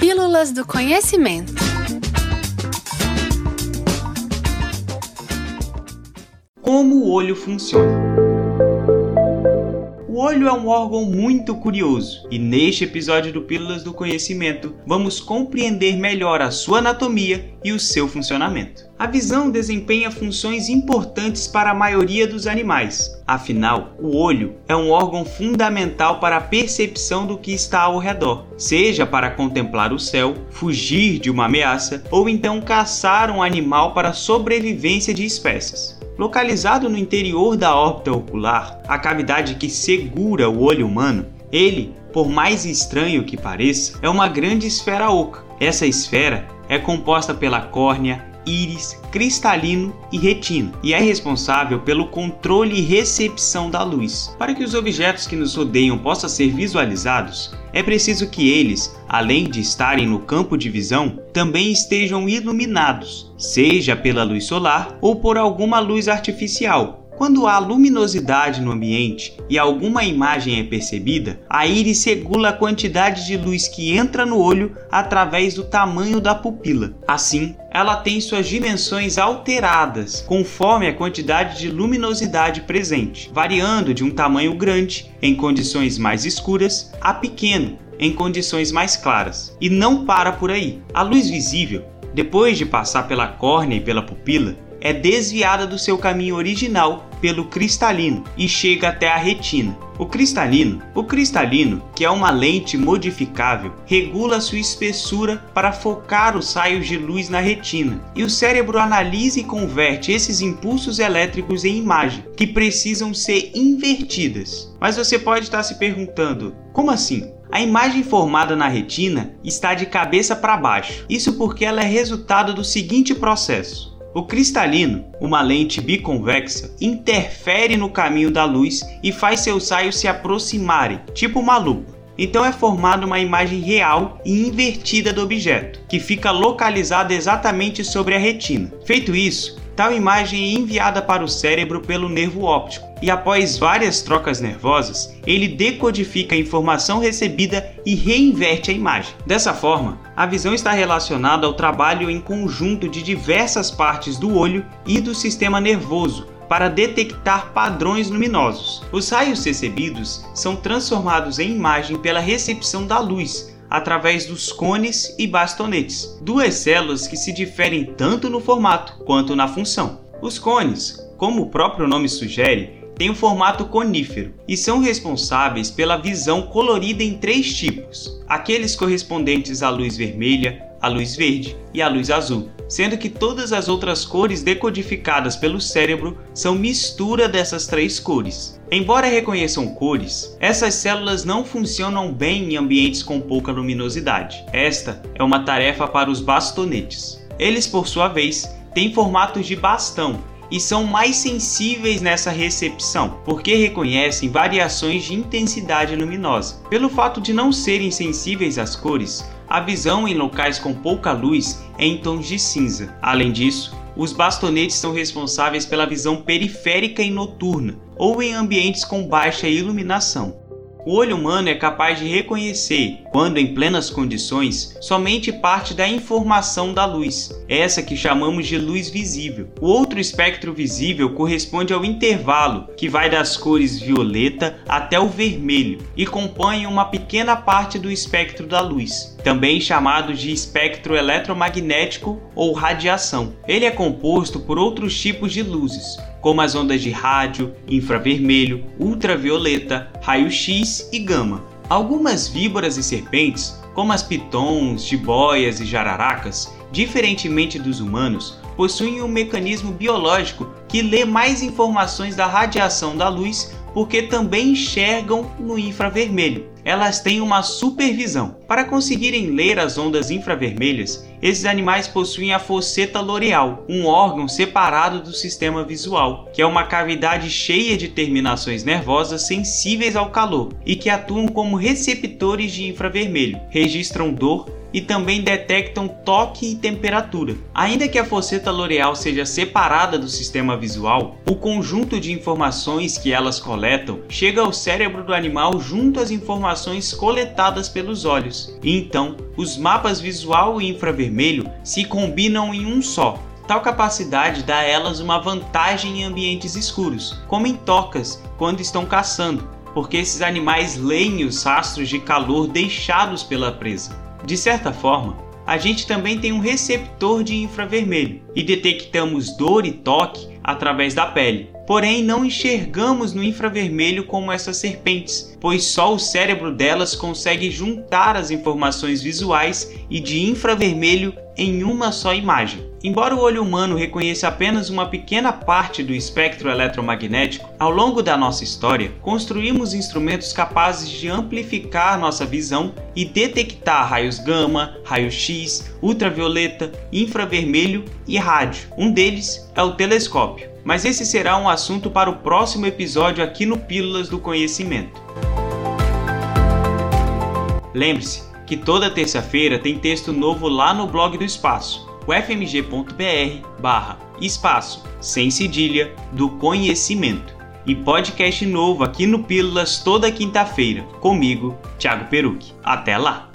Pílulas do Conhecimento. Como o olho funciona? O olho é um órgão muito curioso e neste episódio do Pílulas do Conhecimento vamos compreender melhor a sua anatomia e o seu funcionamento. A visão desempenha funções importantes para a maioria dos animais. Afinal, o olho é um órgão fundamental para a percepção do que está ao redor, seja para contemplar o céu, fugir de uma ameaça ou então caçar um animal para a sobrevivência de espécies. Localizado no interior da órbita ocular, a cavidade que segura o olho humano, ele, por mais estranho que pareça, é uma grande esfera oca. Essa esfera é composta pela córnea, íris, cristalino e retina, e é responsável pelo controle e recepção da luz. Para que os objetos que nos rodeiam possam ser visualizados, é preciso que eles, além de estarem no campo de visão, também estejam iluminados, seja pela luz solar ou por alguma luz artificial, quando há luminosidade no ambiente e alguma imagem é percebida, a íris regula a quantidade de luz que entra no olho através do tamanho da pupila. Assim, ela tem suas dimensões alteradas conforme a quantidade de luminosidade presente, variando de um tamanho grande em condições mais escuras a pequeno em condições mais claras. E não para por aí. A luz visível, depois de passar pela córnea e pela pupila, é desviada do seu caminho original pelo cristalino e chega até a retina. O cristalino, o cristalino, que é uma lente modificável, regula sua espessura para focar os raios de luz na retina. E o cérebro analisa e converte esses impulsos elétricos em imagem, que precisam ser invertidas. Mas você pode estar se perguntando: como assim? A imagem formada na retina está de cabeça para baixo. Isso porque ela é resultado do seguinte processo. O cristalino, uma lente biconvexa, interfere no caminho da luz e faz seus raios se aproximarem, tipo uma lupa. Então é formada uma imagem real e invertida do objeto, que fica localizada exatamente sobre a retina. Feito isso, Tal imagem é enviada para o cérebro pelo nervo óptico e, após várias trocas nervosas, ele decodifica a informação recebida e reinverte a imagem. Dessa forma, a visão está relacionada ao trabalho em conjunto de diversas partes do olho e do sistema nervoso para detectar padrões luminosos. Os raios recebidos são transformados em imagem pela recepção da luz, através dos cones e bastonetes, duas células que se diferem tanto no formato quanto na função. Os cones, como o próprio nome sugere, têm um formato conífero e são responsáveis pela visão colorida em três tipos: aqueles correspondentes à luz vermelha, à luz verde e à luz azul, sendo que todas as outras cores decodificadas pelo cérebro são mistura dessas três cores. Embora reconheçam cores, essas células não funcionam bem em ambientes com pouca luminosidade. Esta é uma tarefa para os bastonetes. Eles, por sua vez, têm formatos de bastão e são mais sensíveis nessa recepção, porque reconhecem variações de intensidade luminosa. Pelo fato de não serem sensíveis às cores, a visão em locais com pouca luz é em tons de cinza. Além disso, os bastonetes são responsáveis pela visão periférica e noturna, ou em ambientes com baixa iluminação. O olho humano é capaz de reconhecer, quando em plenas condições, somente parte da informação da luz, essa que chamamos de luz visível. O outro espectro visível corresponde ao intervalo, que vai das cores violeta até o vermelho e compõe uma pequena parte do espectro da luz, também chamado de espectro eletromagnético ou radiação. Ele é composto por outros tipos de luzes, como as ondas de rádio, infravermelho, ultravioleta, raio-x e gama. Algumas víboras e serpentes, como as pitons, jiboias e jararacas, diferentemente dos humanos, possuem um mecanismo biológico que lê mais informações da radiação da luz porque também enxergam no infravermelho. Elas têm uma supervisão. Para conseguirem ler as ondas infravermelhas, esses animais possuem a fosseta loreal, um órgão separado do sistema visual, que é uma cavidade cheia de terminações nervosas sensíveis ao calor e que atuam como receptores de infravermelho, registram dor, e também detectam toque e temperatura. Ainda que a fosseta loreal seja separada do sistema visual, o conjunto de informações que elas coletam chega ao cérebro do animal junto às informações informações coletadas pelos olhos. Então, os mapas visual e infravermelho se combinam em um só. Tal capacidade dá a elas uma vantagem em ambientes escuros, como em tocas quando estão caçando, porque esses animais leem os rastros de calor deixados pela presa. De certa forma, a gente também tem um receptor de infravermelho e detectamos dor e toque através da pele. Porém, não enxergamos no infravermelho como essas serpentes, pois só o cérebro delas consegue juntar as informações visuais e de infravermelho em uma só imagem. Embora o olho humano reconheça apenas uma pequena parte do espectro eletromagnético, ao longo da nossa história, construímos instrumentos capazes de amplificar nossa visão e detectar raios gama, raio-x, ultravioleta, infravermelho e rádio. Um deles é o telescópio. Mas esse será um assunto para o próximo episódio aqui no Pílulas do Conhecimento. Lembre-se, que toda terça-feira tem texto novo lá no blog do Espaço, ufmg.br barra espaço, sem cedilha, do conhecimento. E podcast novo aqui no Pílulas toda quinta-feira, comigo, Thiago Peruque. Até lá!